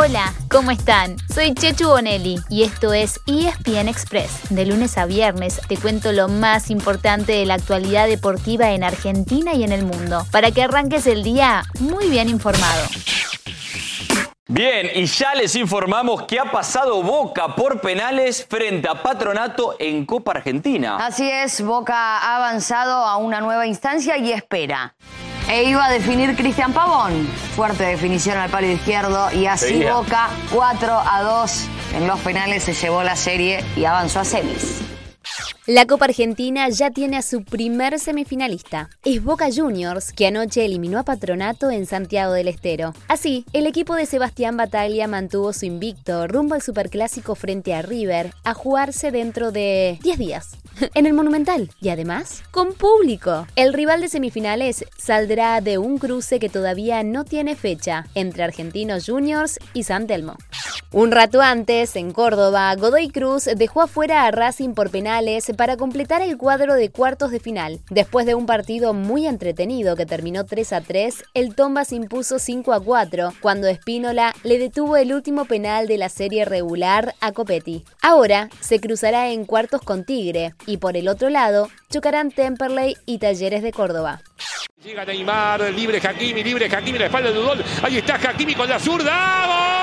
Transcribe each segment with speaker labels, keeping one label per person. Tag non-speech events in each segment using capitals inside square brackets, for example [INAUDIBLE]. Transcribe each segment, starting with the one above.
Speaker 1: Hola, ¿cómo están? Soy Chechu Bonelli y esto es ESPN Express. De lunes a viernes te cuento lo más importante de la actualidad deportiva en Argentina y en el mundo, para que arranques el día muy bien informado.
Speaker 2: Bien, y ya les informamos que ha pasado Boca por penales frente a Patronato en Copa Argentina.
Speaker 3: Así es, Boca ha avanzado a una nueva instancia y espera. E iba a definir Cristian Pavón. Fuerte definición al palo izquierdo y así Boca 4 a 2 en los penales se llevó la serie y avanzó a semis.
Speaker 1: La Copa Argentina ya tiene a su primer semifinalista. Es Boca Juniors, que anoche eliminó a Patronato en Santiago del Estero. Así, el equipo de Sebastián Bataglia mantuvo su invicto rumbo al Superclásico frente a River a jugarse dentro de 10 días. [LAUGHS] En el Monumental y además con público. El rival de semifinales saldrá de un cruce que todavía no tiene fecha entre Argentinos Juniors y San Telmo. Un rato antes, en Córdoba, Godoy Cruz dejó afuera a Racing por penales para completar el cuadro de cuartos de final. Después de un partido muy entretenido que terminó 3 a 3, el Tomba se impuso 5 a 4 cuando Espínola le detuvo el último penal de la serie regular a Copetti. Ahora se cruzará en cuartos con Tigre y por el otro lado chocarán Temperley y Talleres de Córdoba.
Speaker 4: Llega Neymar, libre Hakimi, libre Hakimi, la espalda de Udol. Ahí está Hakimi con la zurda.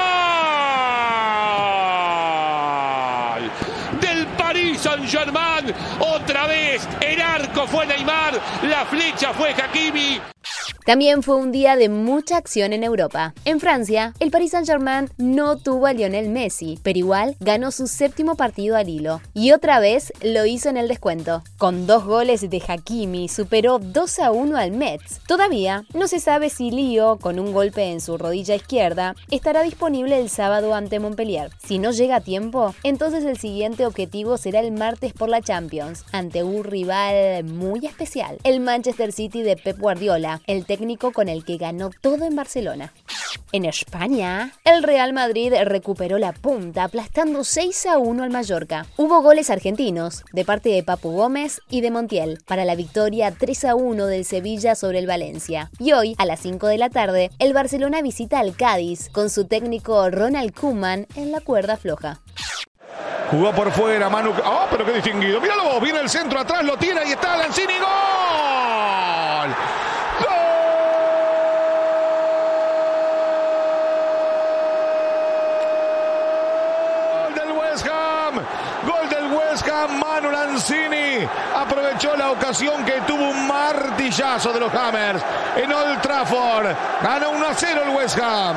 Speaker 4: Saint-Germain. Otra vez el arco fue Neymar, la flecha fue Hakimi.
Speaker 1: También fue un día de mucha acción en Europa. En Francia, el Paris Saint-Germain no tuvo a Lionel Messi, pero igual ganó su séptimo partido al hilo. Y otra vez lo hizo en el descuento. Con dos goles de Hakimi, superó 2 a 1 al Metz. Todavía no se sabe si Lio, con un golpe en su rodilla izquierda, estará disponible el sábado ante Montpellier. Si no llega a tiempo, entonces el siguiente objetivo será el martes por la Champions, ante un rival muy especial, el Manchester City de Pep Guardiola, el técnico con el que ganó todo en Barcelona. En España, el Real Madrid recuperó la punta aplastando 6 a 1 al Mallorca. Hubo goles argentinos de parte de Papu Gómez y de Montiel para la victoria 3 a 1 del Sevilla sobre el Valencia. Y hoy, a las 5 de la tarde, el Barcelona visita al Cádiz con su técnico Ronald Koeman en la cuerda floja.
Speaker 4: Jugó por fuera, Manu. ¡Oh, pero qué distinguido! Míralo viene el centro atrás, lo tiene, ahí está Lanzini, ¡gol! Manu Lanzini aprovechó la ocasión que tuvo un martillazo de los Hammers en Old Trafford. Gana 1 a 0 el West Ham.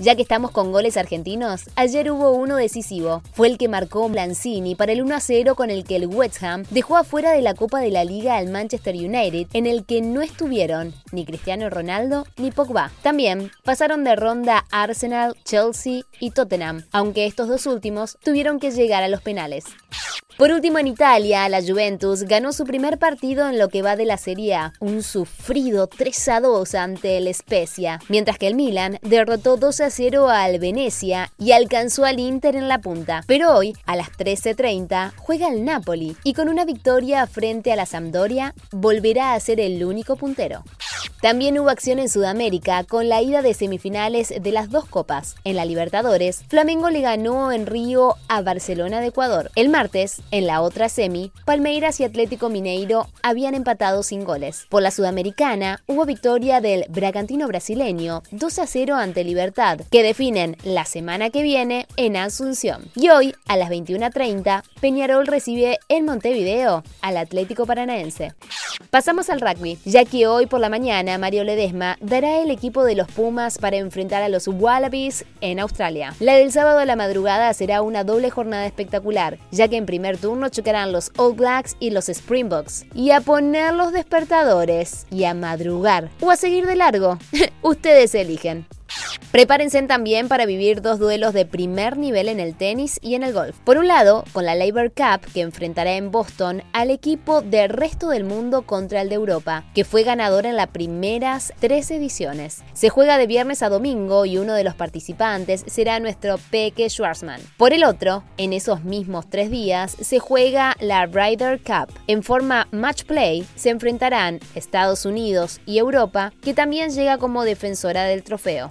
Speaker 1: Ya que estamos con goles argentinos, ayer hubo uno decisivo. Fue el que marcó Lanzini para el 1 0 con el que el West Ham dejó afuera de la Copa de la Liga al Manchester United, en el que no estuvieron ni Cristiano Ronaldo ni Pogba. También pasaron de ronda Arsenal, Chelsea y Tottenham, aunque estos dos últimos tuvieron que llegar a los penales. Por último, en Italia, la Juventus ganó su primer partido en lo que va de la Serie A, un sufrido 3 a 2 ante el Spezia, mientras que el Milan derrotó 2 a 0 al Venecia y alcanzó al Inter en la punta. Pero hoy, a las 13.30, juega el Napoli y con una victoria frente a la Sampdoria, volverá a ser el único puntero. También hubo acción en Sudamérica con la ida de semifinales de las dos copas. En la Libertadores, Flamengo le ganó en Río a Barcelona de Ecuador. El martes, en la otra semi, Palmeiras y Atlético Mineiro habían empatado sin goles. Por la Sudamericana, hubo victoria del Bragantino brasileño 2 a 0 ante Libertad, que definen la semana que viene en Asunción. Y hoy, a las 21.30, Peñarol recibe en Montevideo al Atlético Paranaense. Pasamos al rugby, ya que hoy por la mañana Mario Ledesma dará el equipo de los Pumas para enfrentar a los Wallabies en Australia. La del sábado a la madrugada será una doble jornada espectacular, ya que en primer turno chocarán los All Blacks y los Springboks. Y a poner los despertadores, y a madrugar, o a seguir de largo. [LAUGHS] Ustedes eligen. Prepárense también para vivir dos duelos de primer nivel en el tenis y en el golf. Por un lado, con la Labor Cup que enfrentará en Boston al equipo del resto del mundo contra el de Europa, que fue ganador en las primeras tres ediciones. Se juega de viernes a domingo y uno de los participantes será nuestro Peque Schwarzman. Por el otro, en esos mismos tres días se juega la Ryder Cup. En forma match play se enfrentarán Estados Unidos y Europa, que también llega como defensora del trofeo.